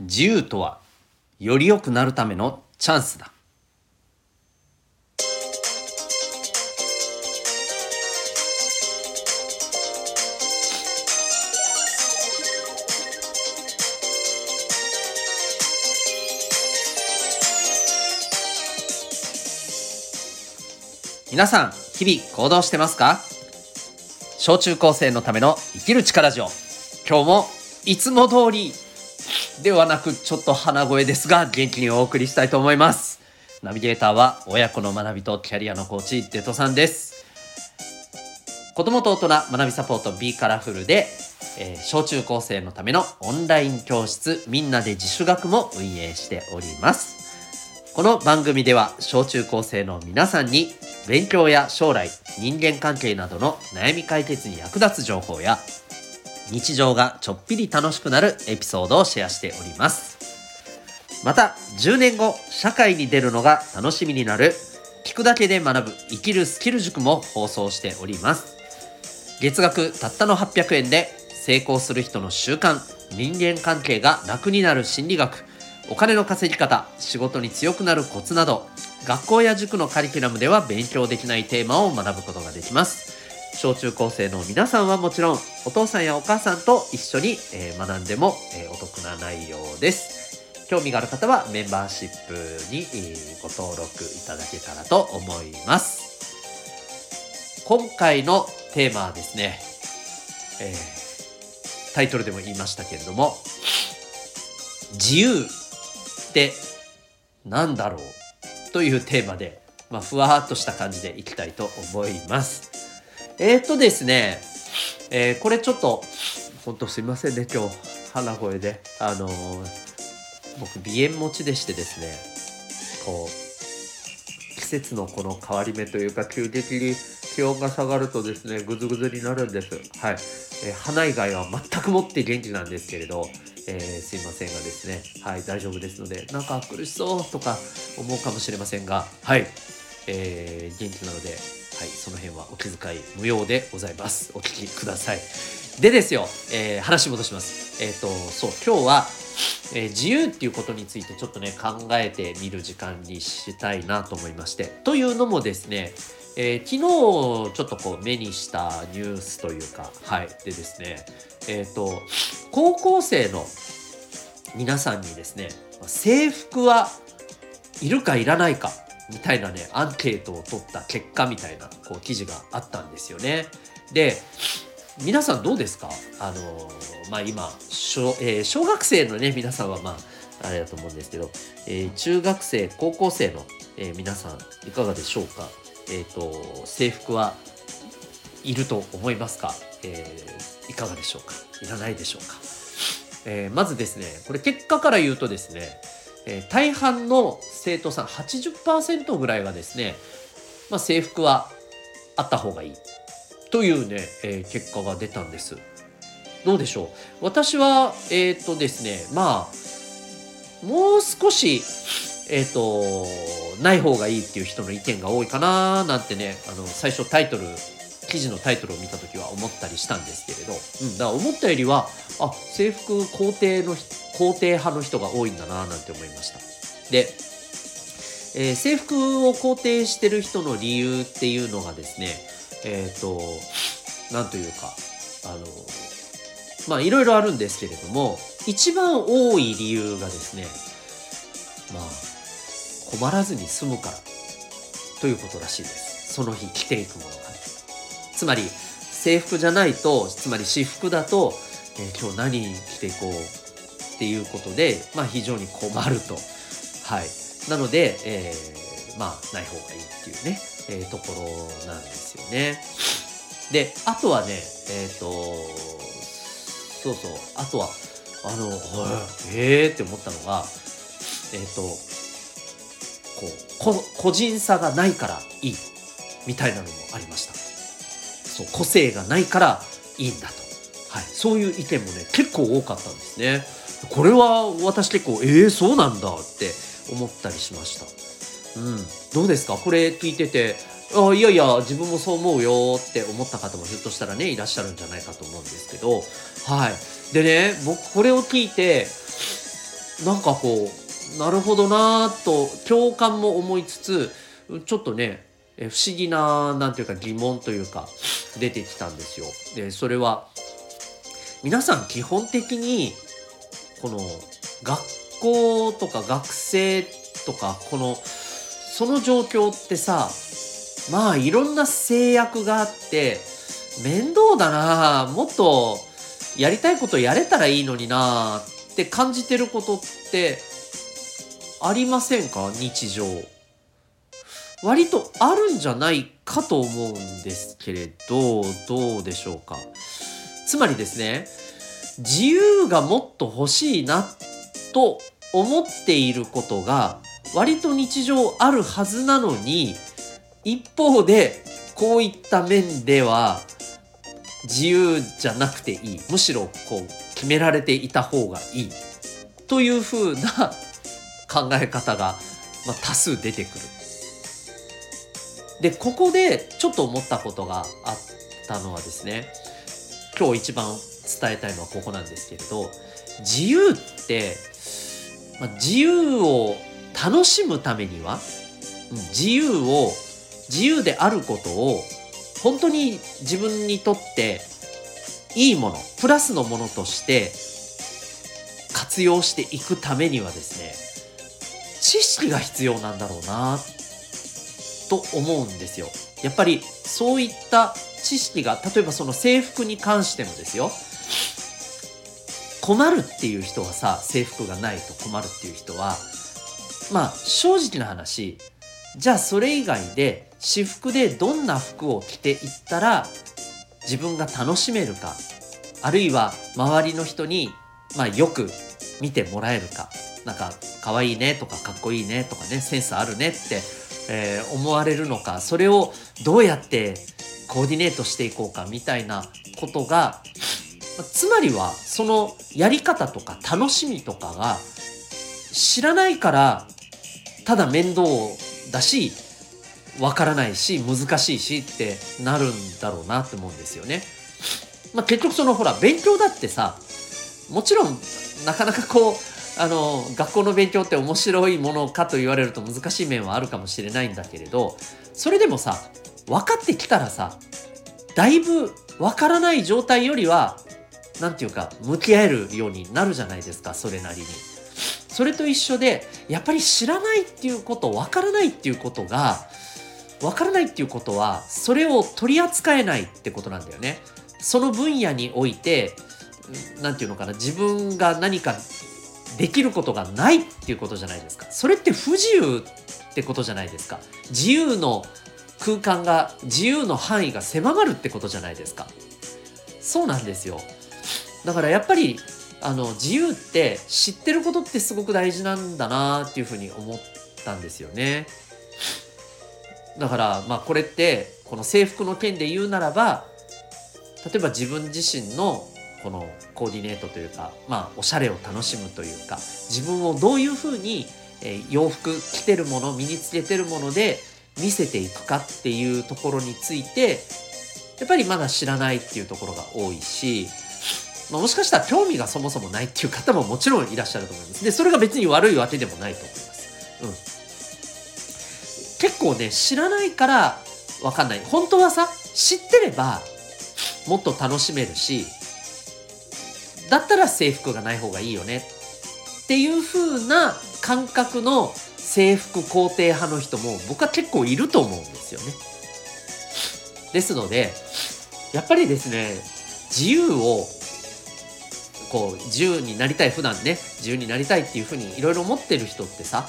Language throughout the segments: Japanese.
自由とはより良くなるためのチャンスだ。皆さん日々行動してますか？小中高生のための生きる力ジオ。今日もいつも通りではなくちょっと鼻声ですが元気にお送りしたいと思います。ナビゲーターは親子の学びとキャリアのコーチデトさんです。子供と大人学びサポート B カラフルで、えー、小中高生のためのオンライン教室みんなで自主学も運営しております。この番組では小中高生の皆さんに勉強や将来人間関係などの悩み解決に役立つ情報や日常がちょっぴり楽しくなるエピソードをシェアしております。また10年後社会に出るのが楽しみになる聞くだけで学ぶ生きるスキル塾も放送しております。月額たったの800円で成功する人の習慣人間関係が楽になる心理学お金の稼ぎ方仕事に強くなるコツなど学校や塾のカリキュラムでは勉強できないテーマを学ぶことができます。小中高生の皆さんはもちろんお父さんやお母さんと一緒に、え、学んでも、え、お得な内容です。興味がある方はメンバーシップに、ご登録いただけたらと思います。今回のテーマはですね、えー、タイトルでも言いましたけれども自由って何だろう？というテーマで、まあ、ふわっとした感じでいきたいと思います。えー、っとですね、えー、これちょっと、ほんとすいませんね、今日、鼻声で。あのー、僕、鼻炎持ちでしてですね、こう、季節のこの変わり目というか、急激に気温が下がるとですね、ぐずぐずになるんです。はい。えー、鼻以外は全くもって元気なんですけれど、えー、すいませんがですね、はい、大丈夫ですので、なんか苦しそうとか思うかもしれませんが、はい、えー、元気なので、はい、その辺はお気遣い無用でございます。お聞きください。でですよ、えー、話戻します。えっ、ー、と、そう、今日は、えー、自由っていうことについてちょっとね、考えてみる時間にしたいなと思いまして。というのもですね、えー、昨日ちょっとこう目にしたニュースというか、はい。でですね、えっ、ー、と、高校生の皆さんにですね、制服はいるかいらないかみたいなねアンケートを取った結果みたいなこう記事があったんですよね。で皆さんどうですか？あのまあ今小,、えー、小学生のね皆さんはまああれだと思うんですけど、えー、中学生高校生の、えー、皆さんいかがでしょうか？えっ、と制服はいると思いますか、えいかがでしょうか？いらないでしょうか、えまずですねこれ結果から言うとですねえー、大半の生徒さん80%ぐらいがですね、まあ、制服はあった方がいいというね、えー、結果が出たんです。どうでしょう？私はえっ、ー、とですねまあもう少しえっ、ー、とない方がいいっていう人の意見が多いかななんてねあの最初タイトル記事のタイトルを見た時は思ったりしたんですけれど、うん、だから思ったよりはあ制服肯定の肯定派の人が多いんだななんて思いました。で、えー、制服を肯定してる人の理由っていうのがですね、えっ、ー、と、なんというか、あの、まあいろいろあるんですけれども、一番多い理由がですね、まあ、困らずに済むからということらしいです。その日着ていくものが。つまり、制服じゃないと、つまり私服だと、えー、今日何着ていこうっていうことで、まあ、非常に困ると。はい、なので、えー、まあない方がいいっていうね、えー、ところなんですよね。であとはねえっ、ー、とそうそうあとはあのええー、って思ったのがえっ、ー、とこうこ個人差がないからいいみたいなのもありました。そう個性がないからいいんだと、はい、そういう意見もね結構多かったんですね。これは私結構えー、そうなんだって思ったりしました。うん、どうですか？これ聞いててあいやいや自分もそう思うよって思った方もひょっとしたらねいらっしゃるんじゃないかと思うんですけど。はい。でね僕これを聞いてなんかこうなるほどなと共感も思いつつちょっとね不思議ななんていうか疑問というか出てきたんですよ。でそれは皆さん基本的にこの学校とか学生とかこのその状況ってさまあいろんな制約があって面倒だなもっとやりたいことやれたらいいのになって感じてることってありませんか？日常。割とあるんじゃないかと思うんですけれどどうでしょうか。つまりですね自由がもっと欲しいなと思っていることが割と日常あるはずなのに一方でこういった面では自由じゃなくていいむしろこう決められていた方がいいというふうな考え方が、多数出てくる。でここでちょっと思ったことがあったのはですね今日一番伝えたいのはここなんですけれど自由って、まあ、自由を楽しむためには、うん、自由を自由であることを本当に自分にとっていいものプラスのものとして活用していくためにはですね知識が必要なんだろうなっと思うんですよ。やっぱりそういった知識が例えばその制服に関してもですよ困るっていう人はさ制服がないと困るっていう人はまあ正直な話じゃあそれ以外で私服でどんな服を着ていったら自分が楽しめるかあるいは周りの人に、まあ、よく見てもらえるかなんか可愛いねとかかっこいいねとかねセンスあるねって、えー、思われるのかそれをどうやってコーディネートしていこうかみたいなことがつまりはそのやり方とか楽しみとかが知らないからただ面倒だしわからないし難しいしってなるんだろうなって思うんですよね。まあ、結局そのほら勉強だってさもちろんなかなかこうあの学校の勉強って面白いものかと言われると難しい面はあるかもしれないんだけれどそれでもさ分かってきたらさだいぶ分からない状態よりは何て言うか向き合えるようになるじゃないですかそれなりに。それと一緒でやっぱり知らないっていうこと分からないっていうことが分からないっていうことはそれを取り扱えないってことなんだよね。その分野において何て言うのかな自分が何かできることがないっていうことじゃないですか。それって不自由ってことじゃないですか。自由の空間が自由の範囲が狭まるってことじゃないですか。そうなんですよ。だからやっぱりあの自由って知ってることってすごく大事なんだなっていうふうに思ったんですよね。だからまあこれってこの制服の件で言うならば例えば自分自身のこのコーディネートというかまあおしゃれを楽しむというか自分をどういうふうに、え洋服着てるもの身につけてるもので見せていくかっていうところについてやっぱりまだ知らないっていうところが多いし、まあ、もしかしたら興味がそもそもないっていう方ももちろんいらっしゃると思います。でそれが別に悪いわけでもないと思います。うん結構ね知らないから分かんない本当はさ知ってればもっと楽しめるしだったら制服がない方がいいよねっていう風な感覚の制服肯定派の人も僕は結構いると思うんですよね。ですのでやっぱりですね自由をこう自由になりたい普段ね自由になりたいっていうふうにいろいろ思ってる人ってさ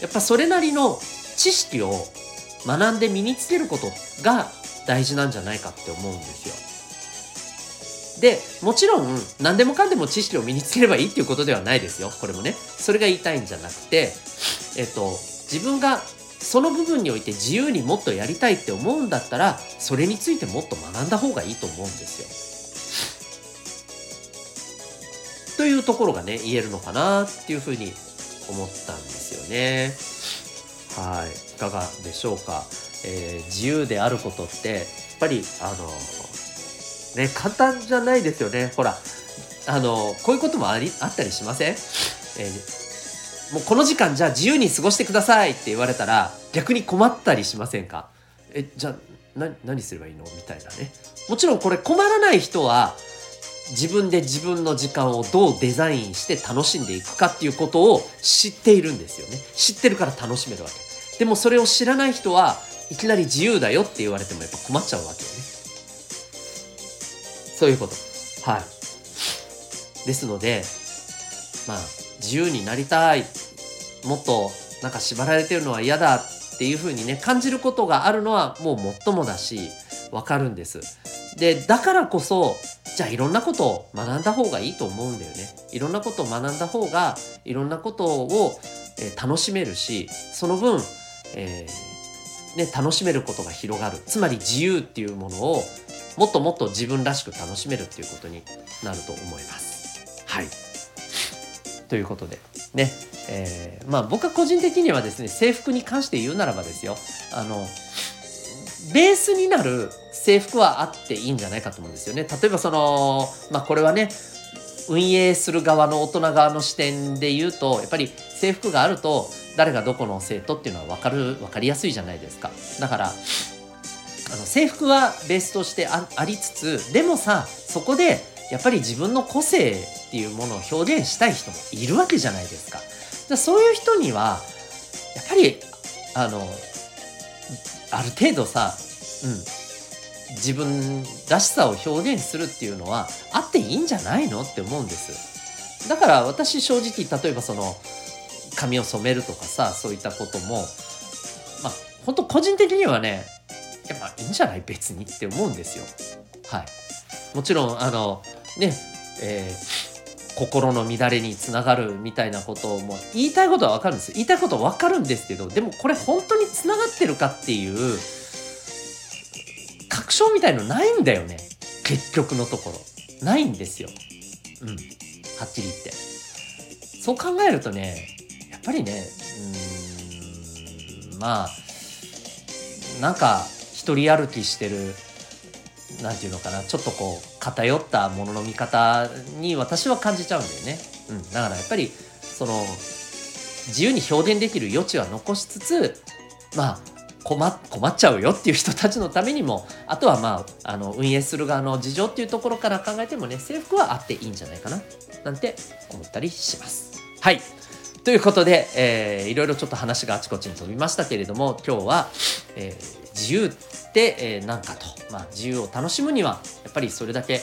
やっぱそれなりの知識を学んで身につけることが大事なんじゃないかって思うんですよ。でもちろん何でもかんでも知識を身につければいいっていうことではないですよこれもねそれが言いたいんじゃなくてえっと自分がその部分において自由にもっとやりたいって思うんだったらそれについてもっと学んだ方がいいと思うんですよ。というところがね言えるのかなっていうふうに思ったんですよね。はいいかがでしょうか、えー、自由であることってやっぱりあのね簡単じゃないですよね。ほらあのこういうこともありあったりしません？えー、もうこの時間じゃあ自由に過ごしてくださいって言われたら逆に困ったりしませんか？えじゃあ何すればいいの？みたいなね。もちろんこれ困らない人は自分で自分の時間をどうデザインして楽しんでいくかっていうことを知っているんですよね。知ってるから楽しめるわけ。でもそれを知らない人はいきなり自由だよって言われてもやっぱ困っちゃうわけよね。そういうこと。はい。ですのでまあ自由になりたい。もっとなんか縛られてるのは嫌だっていうふうにね感じることがあるのはもうもっともだしわかるんです。でだからこそじゃあいろんなことを学んだ方がいいと思うんだよね。いろんなことを学んだ方がいろんなことを、えー、楽しめるしその分、えー、ね、楽しめることが広がる。つまり自由っていうものをもっともっと自分らしく楽しめるっていうことになると思います。はいということでね、えー、まあ僕は個人的にはですね制服に関して言うならばですよあのベースになる制服はあっていいんじゃないかと思うんですよね。例えばそのまあこれはね運営する側の大人側の視点で言うとやっぱり制服があると誰がどこの生徒っていうのは分かる分かりやすいじゃないですか。だからあの制服はベースとしてありつつでもさそこでやっぱり自分の個性っていうものを表現したい人もいるわけじゃないですか。じゃそういう人にはやっぱりあのある程度さ、うん、自分らしさを表現するっていうのはあっていいんじゃないのって思うんです。だから私正直例えばその髪を染めるとかさそういったこともまあ本当個人的にはねやっぱいいんじゃない？別にって思うんですよ。はい。もちろんあのねえー、心の乱れにつながるみたいなことをもう言いたいことは分かるんです。言いたいことは分かるんですけどでもこれ本当につながってるかっていう確証みたいのないんだよね。結局のところ。ないんですよ。うん。はっきり言って。そう考えるとねやっぱりねうんまあなんか一人歩きしてる何て言うのかなちょっとこう偏ったものの見方に私は感じちゃうんだよね。うん、だからやっぱりその自由に表現できる余地は残しつつまあ困困っちゃうよっていう人たちのためにもあとはまああの運営する側の事情っていうところから考えてもね制服はあっていいんじゃないかななんて思ったりします。はいということで、えー、いろいろちょっと話があちこちに飛びましたけれども今日は、えー、自由ってえー、何かと、まあ、自由を楽しむにはやっぱりそれだけ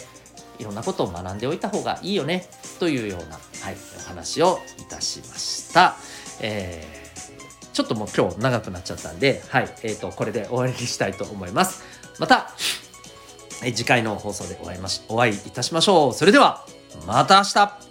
いろんなことを学んでおいた方がいいよねというような、はい、お話をいたしました。えー、ちょっともう今日長くなっちゃったんで、はい、えーと、これで終わりにしたいと思います。また、え次回の放送でお会いましお会いいたしましょう。それでは、また明日